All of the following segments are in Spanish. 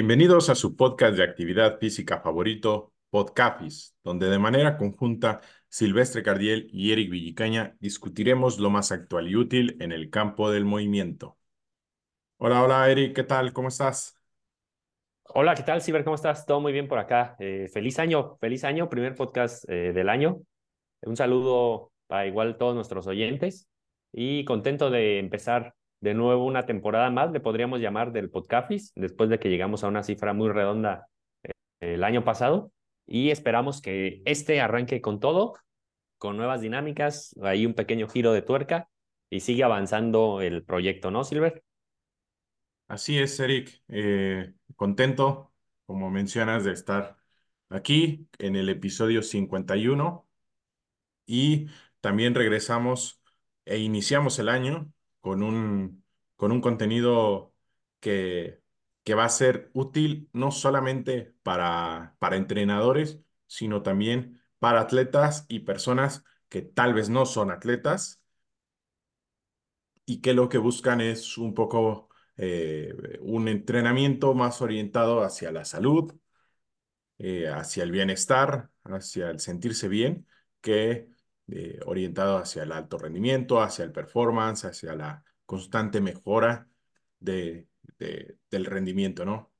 Bienvenidos a su podcast de actividad física favorito, Podcafis, donde de manera conjunta Silvestre Cardiel y Eric Villicaña discutiremos lo más actual y útil en el campo del movimiento. Hola, hola Eric, ¿qué tal? ¿Cómo estás? Hola, ¿qué tal, Silver? ¿Cómo estás? Todo muy bien por acá. Eh, feliz año, feliz año, primer podcast eh, del año. Un saludo para igual todos nuestros oyentes y contento de empezar de nuevo una temporada más, le podríamos llamar del Podcafis, después de que llegamos a una cifra muy redonda eh, el año pasado. Y esperamos que este arranque con todo, con nuevas dinámicas, hay un pequeño giro de tuerca y sigue avanzando el proyecto, ¿no, Silver? Así es, Eric. Eh, contento, como mencionas, de estar aquí en el episodio 51 y también regresamos e iniciamos el año con un, con un contenido que, que va a ser útil no solamente para, para entrenadores, sino también para atletas y personas que tal vez no son atletas y que lo que buscan es un poco eh, un entrenamiento más orientado hacia la salud, eh, hacia el bienestar, hacia el sentirse bien, que eh, orientado hacia el alto rendimiento, hacia el performance, hacia la constante mejora de, del rendimiento, ¿no?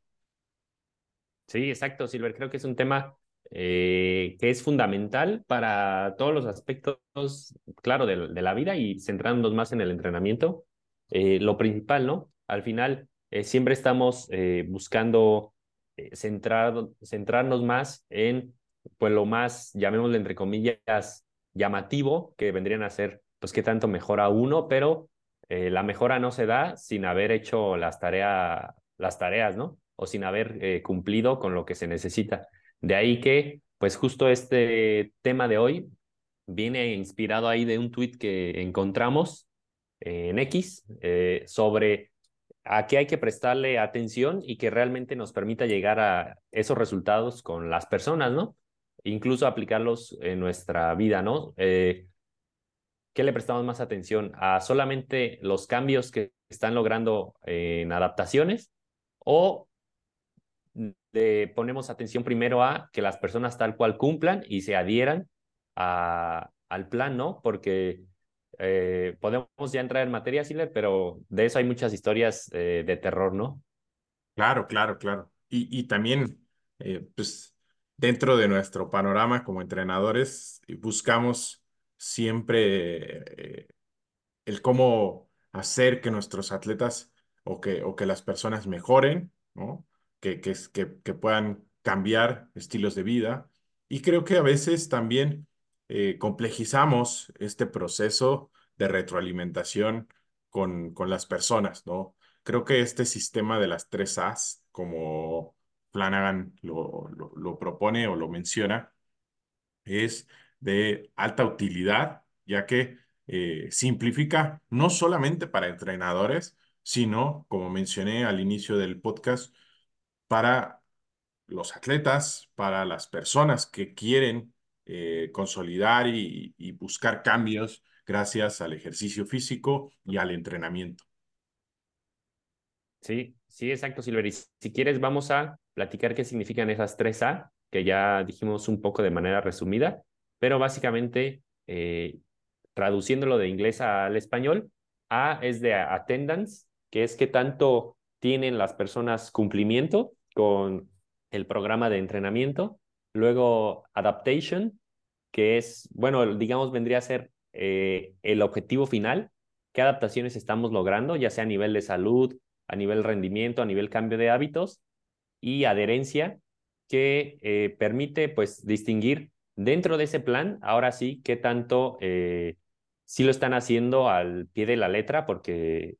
Sí, exacto, Silver. Creo que es un tema eh, que es fundamental para todos los aspectos, claro, de, la vida y centrándonos más en el entrenamiento. Eh, lo principal, ¿no? Al final, siempre estamos buscando centrar, centrarnos más en, pues, lo más, llamémosle entre comillas, llamativo, que vendrían a ser, pues, qué tanto mejora uno, pero eh, la mejora no se da sin haber hecho las, tareas las tareas, ¿no? O sin haber eh, cumplido con lo que se necesita. De ahí que, pues, justo este tema de hoy viene inspirado ahí de un tweet que encontramos en X eh, sobre a qué hay que prestarle atención y que realmente nos permita llegar a esos resultados con las personas, ¿no? Incluso aplicarlos en nuestra vida, ¿no? Eh, ¿Qué le prestamos más atención? ¿A solamente los cambios que están logrando en adaptaciones o ponemos atención primero a que las personas tal cual cumplan y se adhieran a, al plan, ¿no? Porque eh, podemos ya entrar en materia, Siler, pero de eso hay muchas historias eh, de terror, ¿no? Claro, claro, claro. Y, y también, pues, dentro de nuestro panorama como entrenadores, buscamos siempre eh, el cómo hacer que nuestros atletas o que, o que las personas mejoren, ¿no? que, que, que, puedan cambiar estilos de vida. Y creo que a veces también eh, complejizamos este proceso de retroalimentación con, con las personas, ¿no? Creo que este sistema de las tres A's, como Flanagan lo, lo, propone o lo menciona, es de alta utilidad, ya que eh, simplifica no solamente para entrenadores, sino, como mencioné al inicio del podcast, para los atletas, para las personas que quieren eh, consolidar y, y buscar cambios gracias al ejercicio físico y al entrenamiento. Sí, sí, exacto, Silver. Y si quieres, vamos a platicar qué significan esas tres A, que ya dijimos un poco de manera resumida, pero básicamente, eh, traduciéndolo de inglés al español, A es de attendance, que es que tanto tienen las personas cumplimiento con el programa de entrenamiento. Luego, adaptation, que es, bueno, digamos, vendría a ser eh, el objetivo final. ¿Qué adaptaciones estamos logrando, ya sea a nivel de salud, a nivel rendimiento, a nivel cambio de hábitos? Y adherencia que eh, permite pues distinguir dentro de ese plan, ahora sí, qué tanto eh, sí lo están haciendo al pie de la letra, porque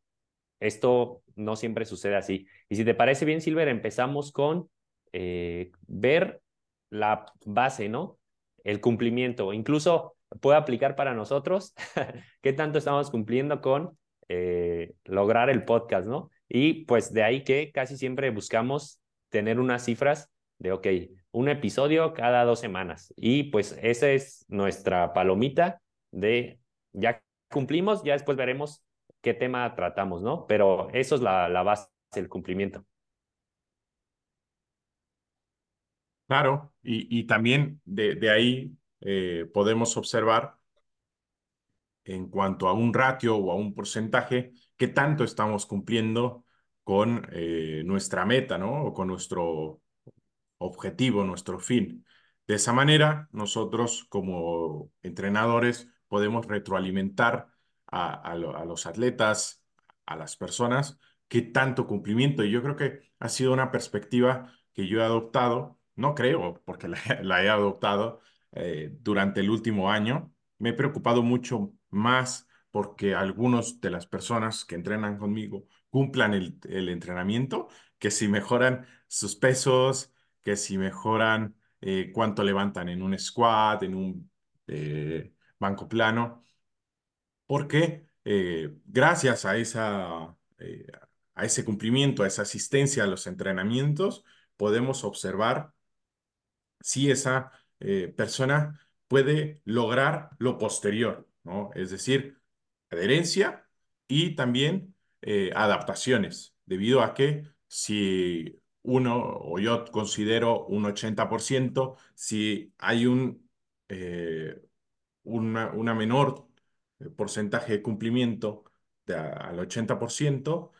esto no siempre sucede así. Y si te parece bien, Silver, empezamos con eh, ver la base, ¿no? El cumplimiento. Incluso puede aplicar para nosotros qué tanto estamos cumpliendo con lograr el podcast, ¿no? Y pues de ahí que casi siempre buscamos tener unas cifras de, ok, un episodio cada dos semanas. Y pues esa es nuestra palomita de, ya cumplimos, ya después veremos qué tema tratamos, ¿no? Pero eso es la, la base del cumplimiento. Claro, y, y también de, de ahí eh, podemos observar en cuanto a un ratio o a un porcentaje, qué tanto estamos cumpliendo con eh, nuestra meta, ¿no? O con nuestro objetivo, nuestro fin. De esa manera, nosotros como entrenadores podemos retroalimentar a, a, lo- a los atletas, a las personas, qué tanto cumplimiento. Y yo creo que ha sido una perspectiva que yo he adoptado, no creo, porque la, la he adoptado eh, durante el último año. Me he preocupado mucho más porque algunos de las personas que entrenan conmigo cumplan el, entrenamiento, que si mejoran sus pesos, que si mejoran eh, cuánto levantan en un squat, en un eh, banco plano, porque eh, gracias a esa, a ese cumplimiento, a esa asistencia a los entrenamientos, podemos observar si esa persona puede lograr lo posterior, ¿no? Es decir, adherencia y también eh, adaptaciones, debido a que si uno o yo considero un 80%, si hay un, eh, una, una menor eh, porcentaje de cumplimiento de al 80%,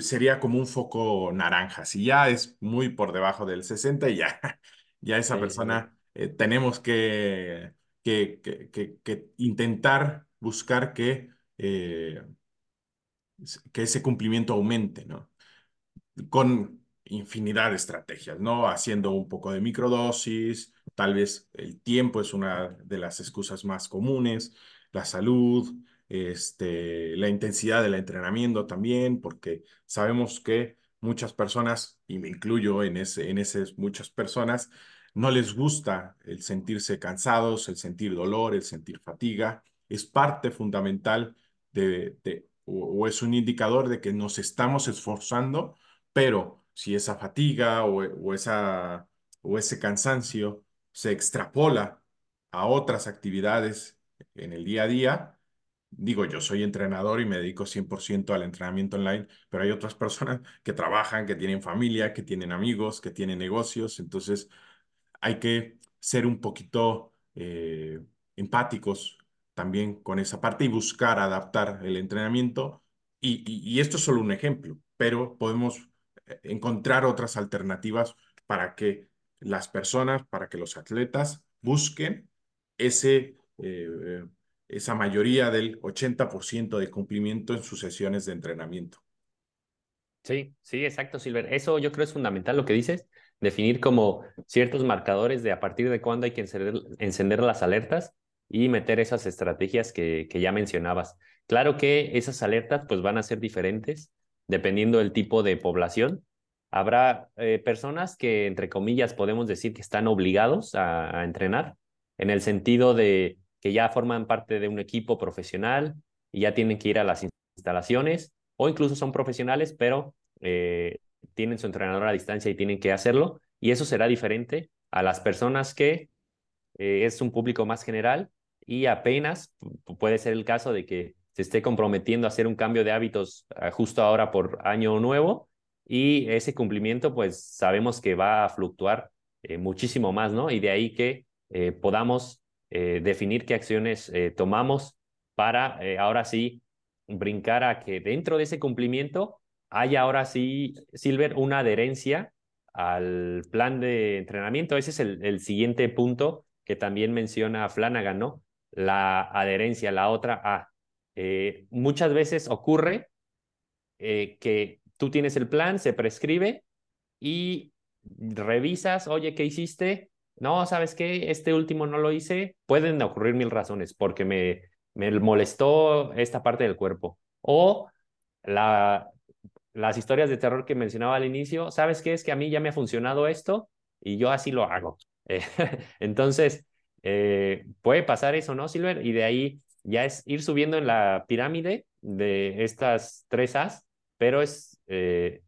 sería como un foco naranja. Si ya es muy por debajo del 60, ya, ya esa sí. persona eh, tenemos que, que, que- que- que intentar buscar que, eh, que ese cumplimiento aumente, ¿no? con infinidad de estrategias, ¿no? Haciendo un poco de microdosis, tal vez el tiempo es una de las excusas más comunes, la salud, este, la intensidad del entrenamiento también, porque sabemos que muchas personas, y me incluyo en ese, en muchas personas, no les gusta el sentirse cansados, el sentir dolor, el sentir fatiga. Es parte fundamental de o, es un indicador de que nos estamos esforzando pero si esa fatiga o, o esa, o ese cansancio se extrapola a otras actividades en el día a día, digo, yo soy entrenador y me dedico 100% al entrenamiento online, pero hay otras personas que trabajan, que tienen familia, que tienen amigos, que tienen negocios, entonces hay que ser un poquito eh, empáticos también con esa parte y buscar adaptar el entrenamiento. Y, esto es solo un ejemplo, pero podemos eh, encontrar otras alternativas para que las personas, para que los atletas busquen ese, eh, esa mayoría del 80% de cumplimiento en sus sesiones de entrenamiento. Sí, sí, exacto, Silver. Eso yo creo es fundamental lo que dices, definir como ciertos marcadores de a partir de cuándo hay que encender las alertas y meter esas estrategias que, que ya mencionabas. Claro que esas alertas pues van a ser diferentes dependiendo del tipo de población. Habrá eh, personas que, entre comillas, podemos decir que están obligados a, a entrenar, en el sentido de que ya forman parte de un equipo profesional y ya tienen que ir a las instalaciones o incluso son profesionales, pero eh, tienen su entrenador a distancia y tienen que hacerlo. Y eso será diferente a las personas que eh, es un público más general y apenas puede ser el caso de que se esté comprometiendo a hacer un cambio de hábitos uh, justo ahora por año nuevo y ese cumplimiento pues sabemos que va a fluctuar eh, muchísimo más, ¿no? Y de ahí que eh, podamos eh, definir qué acciones tomamos para ahora sí brincar a que dentro de ese cumplimiento haya ahora sí, Silver, una adherencia al plan de entrenamiento. Ese es el siguiente punto que también menciona Flanagan, ¿no? La adherencia, la otra A. Eh, muchas veces ocurre eh, que tú tienes el plan, se prescribe y revisas, oye, ¿qué hiciste? No, ¿sabes qué? Este último no lo hice. Pueden ocurrir mil razones, porque me, molestó esta parte del cuerpo. O la, las historias de terror que mencionaba al inicio, ¿sabes qué? Es que a mí ya me ha funcionado esto y yo así lo hago. Entonces, eh, puede pasar eso, ¿no, Silver? Y de ahí ya es ir subiendo en la pirámide de estas tres As, pero es eh,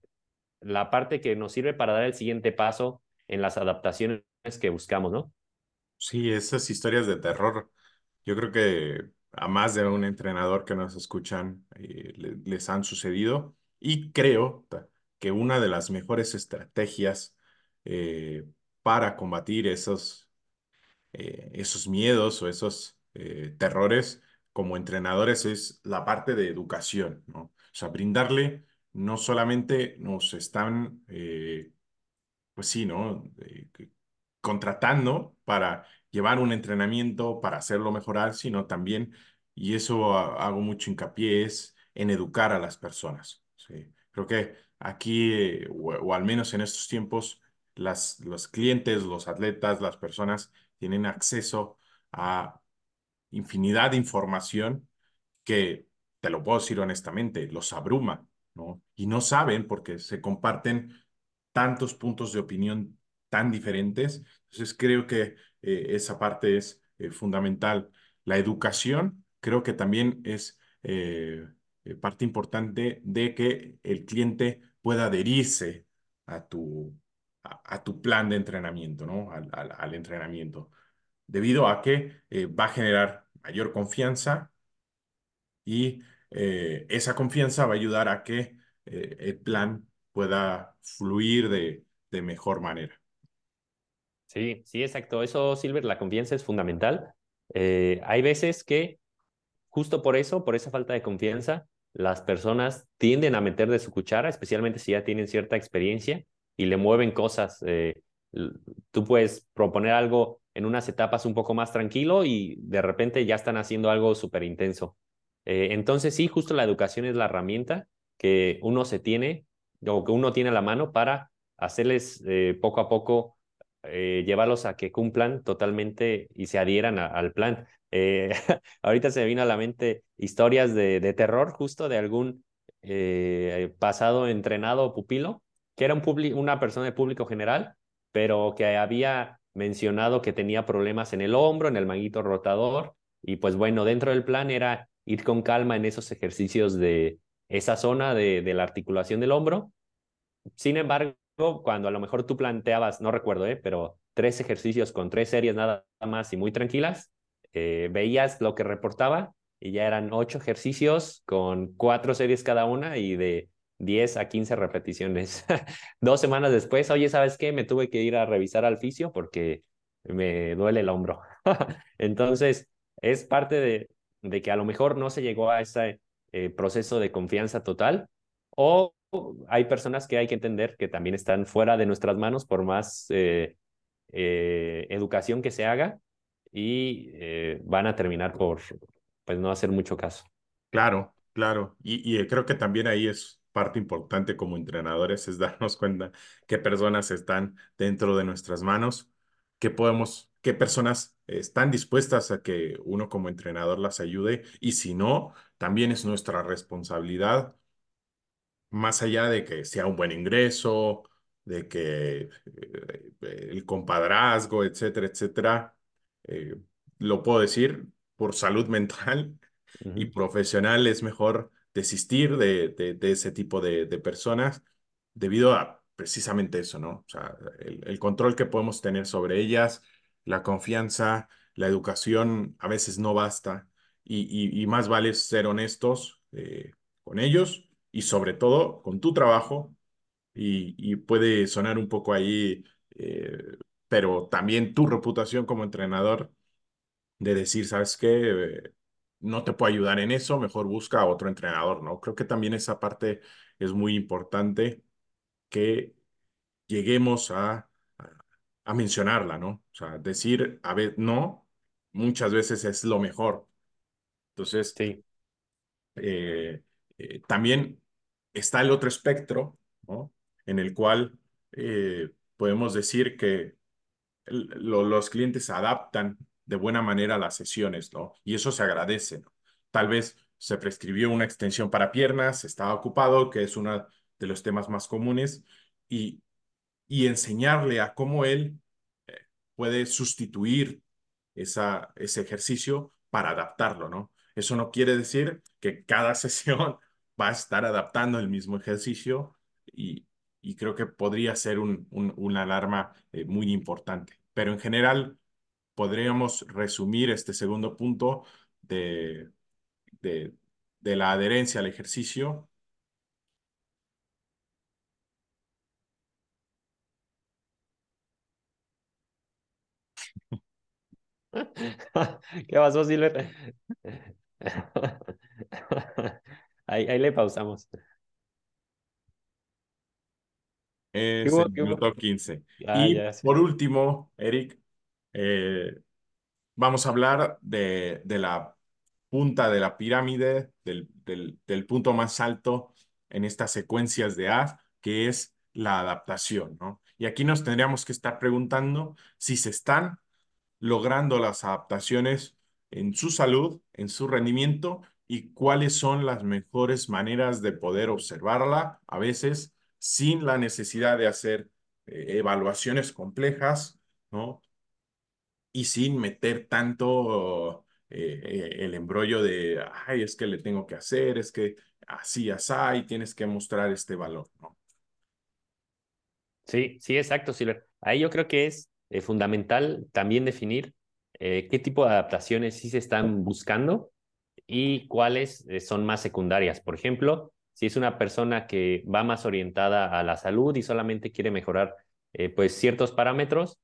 la parte que nos sirve para dar el siguiente paso en las adaptaciones que buscamos, ¿no? Sí, esas historias de terror, yo creo que a más de un entrenador que nos escuchan eh, le- les han sucedido y creo que una de las mejores estrategias para combatir esos, eh, esos miedos o esos eh, terrores como entrenadores es la parte de educación, ¿no? O sea, brindarle no solamente nos están, eh, pues sí, ¿no? Eh, contratando para llevar un entrenamiento, para hacerlo mejorar, sino también, y eso ha- hago mucho hincapié, es en educar a las personas. ¿sí? Creo que aquí, eh, o, o al menos en estos tiempos, las, los clientes, los atletas, las personas tienen acceso a infinidad de información que, te lo puedo decir honestamente, los abruma, ¿no? Y no saben porque se comparten tantos puntos de opinión tan diferentes. Entonces creo que eh, esa parte es eh, fundamental. La educación creo que también es eh, parte importante de que el cliente pueda adherirse a tu, a, tu plan de entrenamiento, ¿no? Al, al, entrenamiento, debido a que eh, va a generar mayor confianza y eh, esa confianza va a ayudar a que eh, el plan pueda fluir de, de mejor manera. Sí, sí, exacto. Eso, Silver, la confianza es fundamental. Hay veces que justo por eso, por esa falta de confianza, las personas tienden a meter de su cuchara, especialmente si ya tienen cierta experiencia y le mueven cosas. Eh, tú puedes proponer algo en unas etapas un poco más tranquilo y de repente ya están haciendo algo súper intenso. Eh, entonces, sí, justo la educación es la herramienta que uno se tiene o que uno tiene a la mano para hacerles eh, poco a poco llevarlos a que cumplan totalmente y se adhieran al plan. Ahorita se me vino a la mente historias de, de terror justo de algún pasado entrenado pupilo, que era un una persona de público general, pero que había mencionado que tenía problemas en el hombro, en el manguito rotador, y pues bueno, dentro del plan era ir con calma en esos ejercicios de esa zona de, de la articulación del hombro. Sin embargo, cuando a lo mejor tú planteabas, no recuerdo, ¿eh? pero tres ejercicios con tres series nada más y muy tranquilas, eh, veías lo que reportaba y ya eran ocho ejercicios con cuatro series cada una y de 10 a 15 repeticiones. Dos semanas después, oye, ¿sabes qué? Me tuve que ir a revisar al fisio porque me duele el hombro. Entonces, es parte de, de, que a lo mejor no se llegó a ese eh, proceso de confianza total o hay personas que hay que entender que también están fuera de nuestras manos por más eh, eh, educación que se haga y eh, van a terminar por pues no hacer mucho caso. Claro, claro. Y, y creo que también ahí es parte importante como entrenadores, es darnos cuenta qué personas están dentro de nuestras manos, qué podemos, qué personas están dispuestas a que uno como entrenador las ayude y si no, también es nuestra responsabilidad. Más allá de que sea un buen ingreso, de que eh, el compadrazgo, etcétera, etcétera, eh, lo puedo decir, por salud mental Uh y profesional es mejor desistir de, de, ese tipo de, de, personas debido a precisamente eso, ¿no? O sea, el, control que podemos tener sobre ellas, la confianza, la educación a veces no basta y, y, más vale ser honestos eh, con ellos y sobre todo con tu trabajo y, y puede sonar un poco ahí, eh, pero también tu reputación como entrenador de decir, ¿sabes qué? No te puedo ayudar en eso, mejor busca a otro entrenador, ¿no? Creo que también esa parte es muy importante que lleguemos a, a, mencionarla, ¿no? O sea, decir, a ver, no, muchas veces es lo mejor. Entonces, sí. eh, eh, también está el otro espectro, ¿no? En el cual eh, podemos decir que lo, los clientes adaptan de buena manera las sesiones, ¿no? Y eso se agradece. Tal vez se prescribió una extensión para piernas, estaba ocupado, que es uno de los temas más comunes, y, y enseñarle a cómo él eh, puede sustituir esa, ese ejercicio para adaptarlo, ¿no? Eso no quiere decir que cada sesión va a estar adaptando el mismo ejercicio y, y creo que podría ser un, una alarma eh, muy importante. Pero en general, podríamos resumir este segundo punto de, de, de la adherencia al ejercicio ¿Qué pasó, Silver? Ahí, ahí le pausamos. ¿Qué Es hubo? el ¿Qué hubo? minuto 15. Ah, Y ya, sí. por último, Eric, eh, vamos a hablar de, de la punta de la pirámide, del, del, del punto más alto en estas secuencias de A, que es la adaptación, ¿no? Y aquí nos tendríamos que estar preguntando si se están logrando las adaptaciones en su salud, en su rendimiento y cuáles son las mejores maneras de poder observarla, a veces sin la necesidad de hacer eh, evaluaciones complejas, ¿no? Y sin meter tanto eh, eh, el embrollo de, ay, es que le tengo que hacer, es que así, así, tienes que mostrar este valor. Sí, sí, exacto, Silver. Ahí yo creo que es eh, fundamental también definir qué tipo de adaptaciones sí se están buscando y cuáles son más secundarias. Por ejemplo, si es una persona que va más orientada a la salud y solamente quiere mejorar pues ciertos parámetros,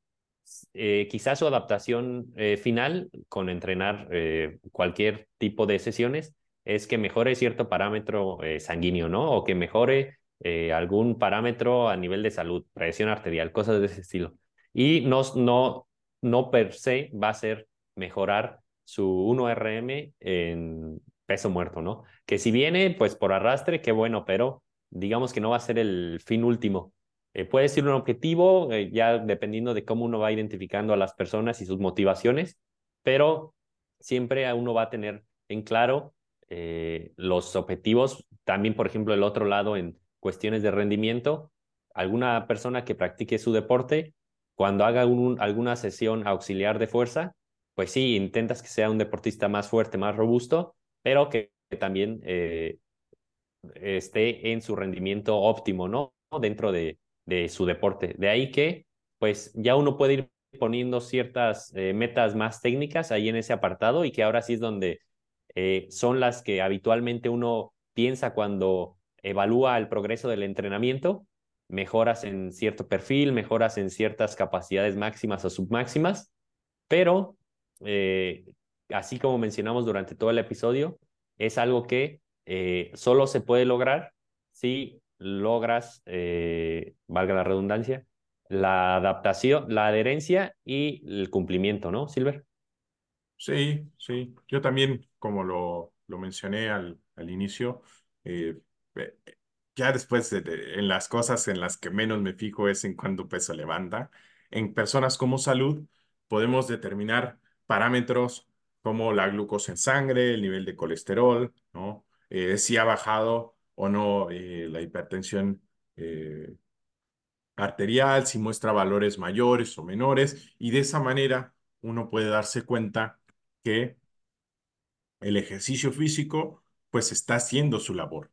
eh, quizás su adaptación eh, final con entrenar eh, cualquier tipo de sesiones es que mejore cierto parámetro sanguíneo, ¿no? O que mejore algún parámetro a nivel de salud, presión arterial, cosas de ese estilo. Y no, no, no per se va a ser mejorar su 1RM en peso muerto, ¿no? Que si viene, pues por arrastre, qué bueno, pero digamos que no va a ser el fin último. Eh, puede ser un objetivo, eh, ya dependiendo de cómo uno va identificando a las personas y sus motivaciones, pero siempre uno va a tener en claro eh, los objetivos. También, por ejemplo, el otro lado en cuestiones de rendimiento, alguna persona que practique su deporte, cuando haga un, alguna sesión auxiliar de fuerza, pues sí, intentas que sea un deportista más fuerte, más robusto, pero que, que también eh, esté en su rendimiento óptimo, ¿no? Dentro de, de, su deporte. De ahí que, pues ya uno puede ir poniendo ciertas eh, metas más técnicas ahí en ese apartado y que ahora sí es donde eh, son las que habitualmente uno piensa cuando evalúa el progreso del entrenamiento, mejoras en cierto perfil, mejoras en ciertas capacidades máximas o submáximas, pero eh, así como mencionamos durante todo el episodio, es algo que solo se puede lograr si logras, eh, valga la redundancia, la adaptación, la adherencia y el cumplimiento, ¿no, Silver? Sí, sí. Yo también, como lo, lo mencioné al, al inicio, eh, eh, ya después de, de- en las cosas en las que menos me fijo es en cuánto peso levanta. En personas como salud podemos determinar parámetros como la glucosa en sangre, el nivel de colesterol, ¿no? Si ha bajado o no eh, la hipertensión eh, arterial, si muestra valores mayores o menores, y de esa manera uno puede darse cuenta que el ejercicio físico pues está haciendo su labor.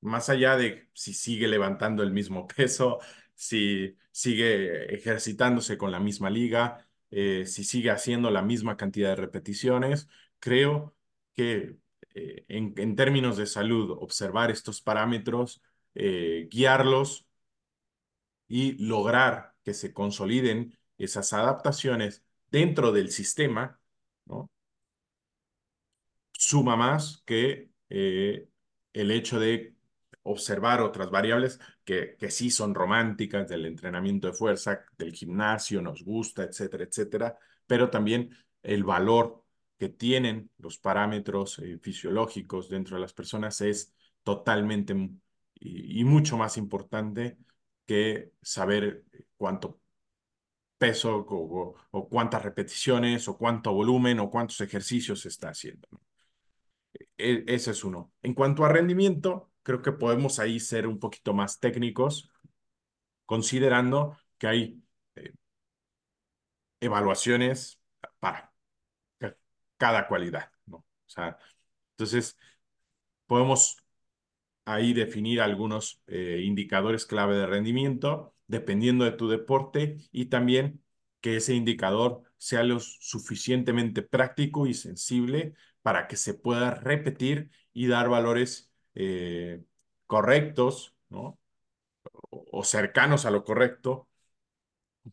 Más allá de si sigue levantando el mismo peso, si sigue ejercitándose con la misma liga, eh, si sigue haciendo la misma cantidad de repeticiones, creo que eh, en, en, términos de salud, observar estos parámetros, eh, guiarlos y lograr que se consoliden esas adaptaciones dentro del sistema, suma más que eh, el hecho de observar otras variables que, que sí son románticas del entrenamiento de fuerza, del gimnasio, nos gusta, etcétera, etcétera, pero también el valor que tienen los parámetros eh, fisiológicos dentro de las personas es totalmente y, mucho más importante que saber cuánto peso o, cuántas repeticiones o cuánto volumen o cuántos ejercicios se está haciendo. E ese es uno. En cuanto a rendimiento, creo que podemos ahí ser un poquito más técnicos, considerando que hay eh, evaluaciones para cada cualidad, ¿no? O sea, entonces podemos ahí definir algunos eh, indicadores clave de rendimiento, dependiendo de tu deporte, y también que ese indicador sea lo suficientemente práctico y sensible para que se pueda repetir y dar valores eh, correctos, ¿no? O, cercanos a lo correcto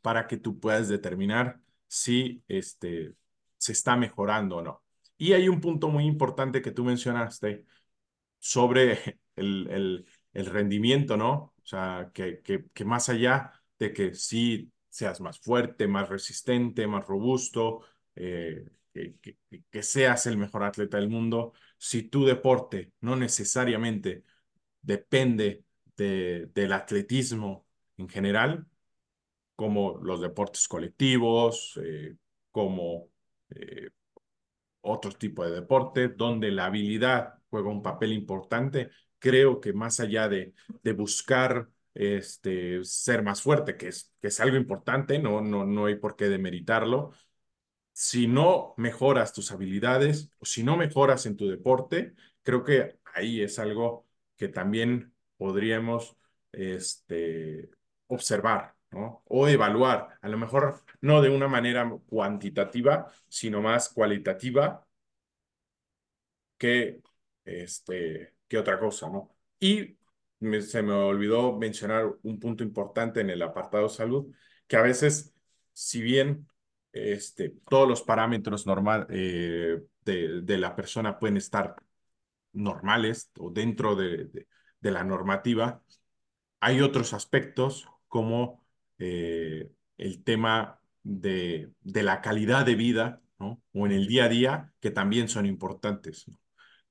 para que tú puedas determinar si este, se está mejorando o no. Y hay un punto muy importante que tú mencionaste sobre el, el, rendimiento, ¿no? O sea, que, que, que más allá de que sí seas más fuerte, más resistente, más robusto, eh, que, que, que, seas el mejor atleta del mundo, si tu deporte no necesariamente depende de, del atletismo en general, como los deportes colectivos, eh, como eh, otros tipos de deportes, donde la habilidad juega un papel importante, creo que más allá de, de buscar este, ser más fuerte, que es, que es algo importante, no, no, no hay por qué demeritarlo, si no mejoras tus habilidades o si no mejoras en tu deporte, creo que ahí es algo que también podríamos este, observar, O evaluar, a lo mejor no de una manera cuantitativa, sino más cualitativa que, este, que otra cosa, ¿no? Y se me olvidó mencionar un punto importante en el apartado salud, que a veces, si bien este, todos los parámetros normal, eh, de, de, la persona pueden estar normales o dentro de, de, de la normativa, hay otros aspectos como eh, el tema de, de, la calidad de vida ¿no? o en el día a día que también son importantes.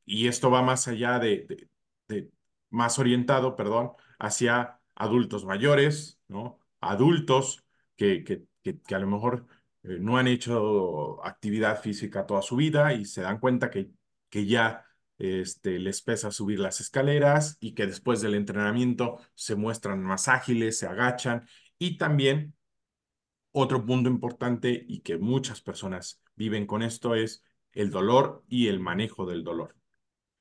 Y esto va más allá de, más orientado, perdón, hacia adultos mayores, ¿no? Adultos que, que, que, que a lo mejor eh, no han hecho actividad física toda su vida y se dan cuenta que, que ya este, les pesa subir las escaleras y que después del entrenamiento se muestran más ágiles, se agachan y también otro punto importante y que muchas personas viven con esto es el dolor y el manejo del dolor.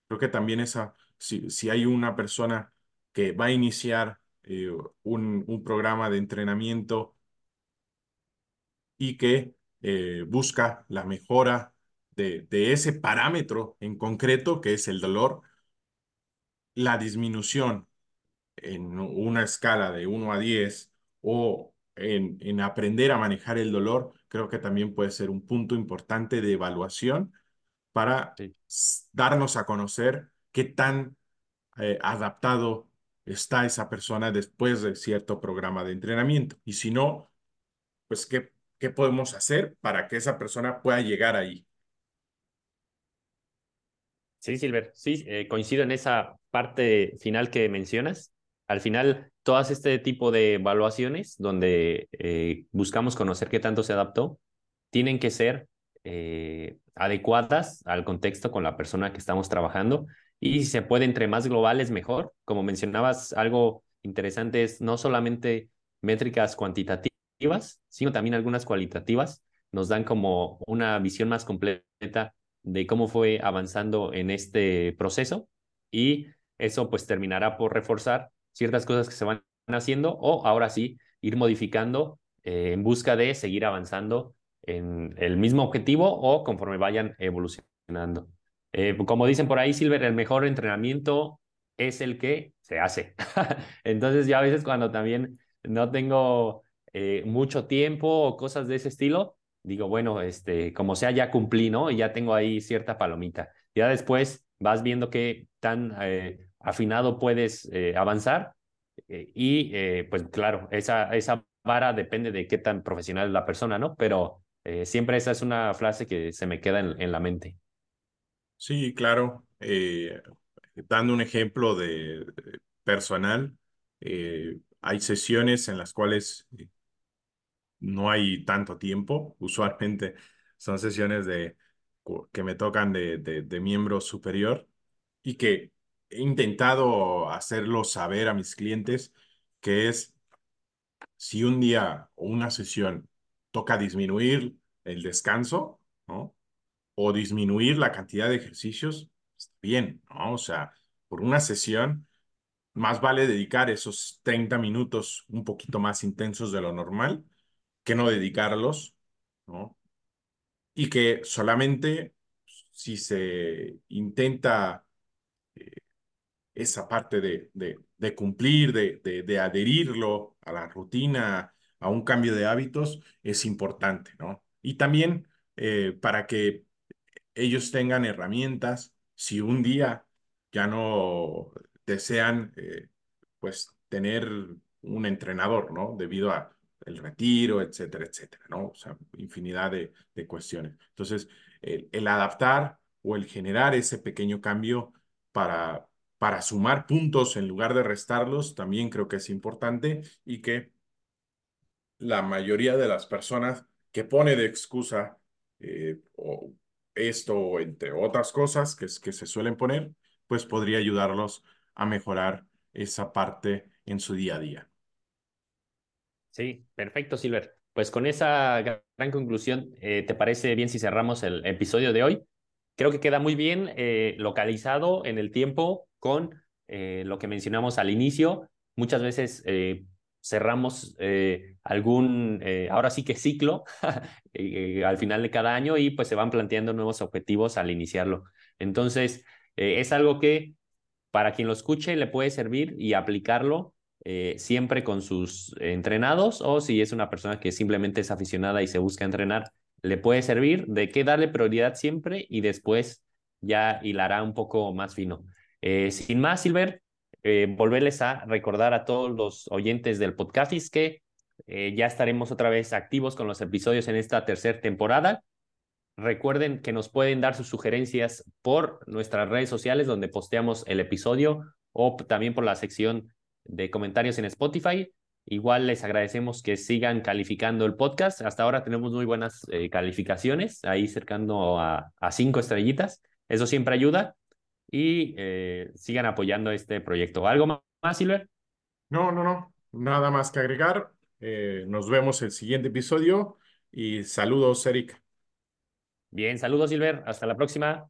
Creo que también esa, si, si hay una persona que va a iniciar eh, un, un programa de entrenamiento y que eh, busca la mejora de, de, ese parámetro en concreto, que es el dolor, la disminución en una escala de 1 a 10 o en, en aprender a manejar el dolor, creo que también puede ser un punto importante de evaluación para sí. darnos a conocer qué tan eh, adaptado está esa persona después de cierto programa de entrenamiento. Y si no, pues qué qué podemos hacer para que esa persona pueda llegar ahí. Sí, Silver, sí, eh, coincido en esa parte final que mencionas. Al final, todas este tipo de evaluaciones donde eh, buscamos conocer qué tanto se adaptó, tienen que ser eh, adecuadas al contexto con la persona que estamos trabajando y si se puede entre más globales mejor. Como mencionabas, algo interesante es no solamente métricas cuantitativas, sino también algunas cualitativas, nos dan como una visión más completa de cómo fue avanzando en este proceso y eso pues terminará por reforzar ciertas cosas que se van haciendo o ahora sí ir modificando eh, en busca de seguir avanzando en el mismo objetivo o conforme vayan evolucionando. Eh, como dicen por ahí, Silver, el mejor entrenamiento es el que se hace. Entonces ya a veces cuando también no tengo eh, mucho tiempo o cosas de ese estilo, digo, bueno, este, como sea, ya cumplí, ¿no? Y ya tengo ahí cierta palomita. Ya después vas viendo qué tan afinado puedes eh, avanzar eh, y eh, pues claro, esa, esa vara depende de qué tan profesional es la persona, ¿no? Pero siempre esa es una frase que se me queda en, en la mente. Sí, claro. dando un ejemplo de, de personal, hay sesiones en las cuales no hay tanto tiempo. Usualmente son sesiones de, que me tocan de, de, de miembro superior y que he intentado hacerlo saber a mis clientes que es si un día o una sesión toca disminuir el descanso, ¿no? O disminuir la cantidad de ejercicios, bien, ¿no? O sea, por una sesión, más vale dedicar esos 30 minutos un poquito más intensos de lo normal que no dedicarlos, ¿no? Y que solamente si se intenta esa parte de, de, de cumplir, de, de, adherirlo a la rutina, a un cambio de hábitos, es importante, ¿no? Y también eh, para que ellos tengan herramientas si un día ya no desean eh, pues tener un entrenador, ¿no? Debido a el retiro, etcétera, etcétera, ¿no? O sea, infinidad de, de cuestiones. Entonces, el, el, adaptar o el generar ese pequeño cambio para, para sumar puntos en lugar de restarlos, también creo que es importante y que la mayoría de las personas que pone de excusa eh, o esto, entre otras cosas que, que se suelen poner, pues podría ayudarlos a mejorar esa parte en su día a día. Sí, perfecto, Silver. Pues con esa gran conclusión, eh, ¿te parece bien si cerramos el episodio de hoy? Creo que queda muy bien eh, localizado en el tiempo con eh, lo que mencionamos al inicio. Muchas veces eh, cerramos eh, algún, ahora sí que ciclo al final de cada año y pues se van planteando nuevos objetivos al iniciarlo. Entonces, es algo que para quien lo escuche le puede servir y aplicarlo siempre con sus entrenados o si es una persona que simplemente es aficionada y se busca entrenar, le puede servir de qué darle prioridad siempre y después ya hilará un poco más fino. Sin más, Silver, eh, volverles a recordar a todos los oyentes del podcast que eh, ya estaremos otra vez activos con los episodios en esta tercera temporada. Recuerden que nos pueden dar sus sugerencias por nuestras redes sociales donde posteamos el episodio o también por la sección de comentarios en Spotify. Igual les agradecemos que sigan calificando el podcast. Hasta ahora tenemos muy buenas eh, calificaciones, ahí cercando a, a cinco estrellitas. Eso siempre ayuda y eh, sigan apoyando este proyecto. ¿Algo más, Silver? No, no, no. Nada más que agregar. Eh, nos vemos el siguiente episodio y saludos, Eric. Bien, saludos, Silver. Hasta la próxima.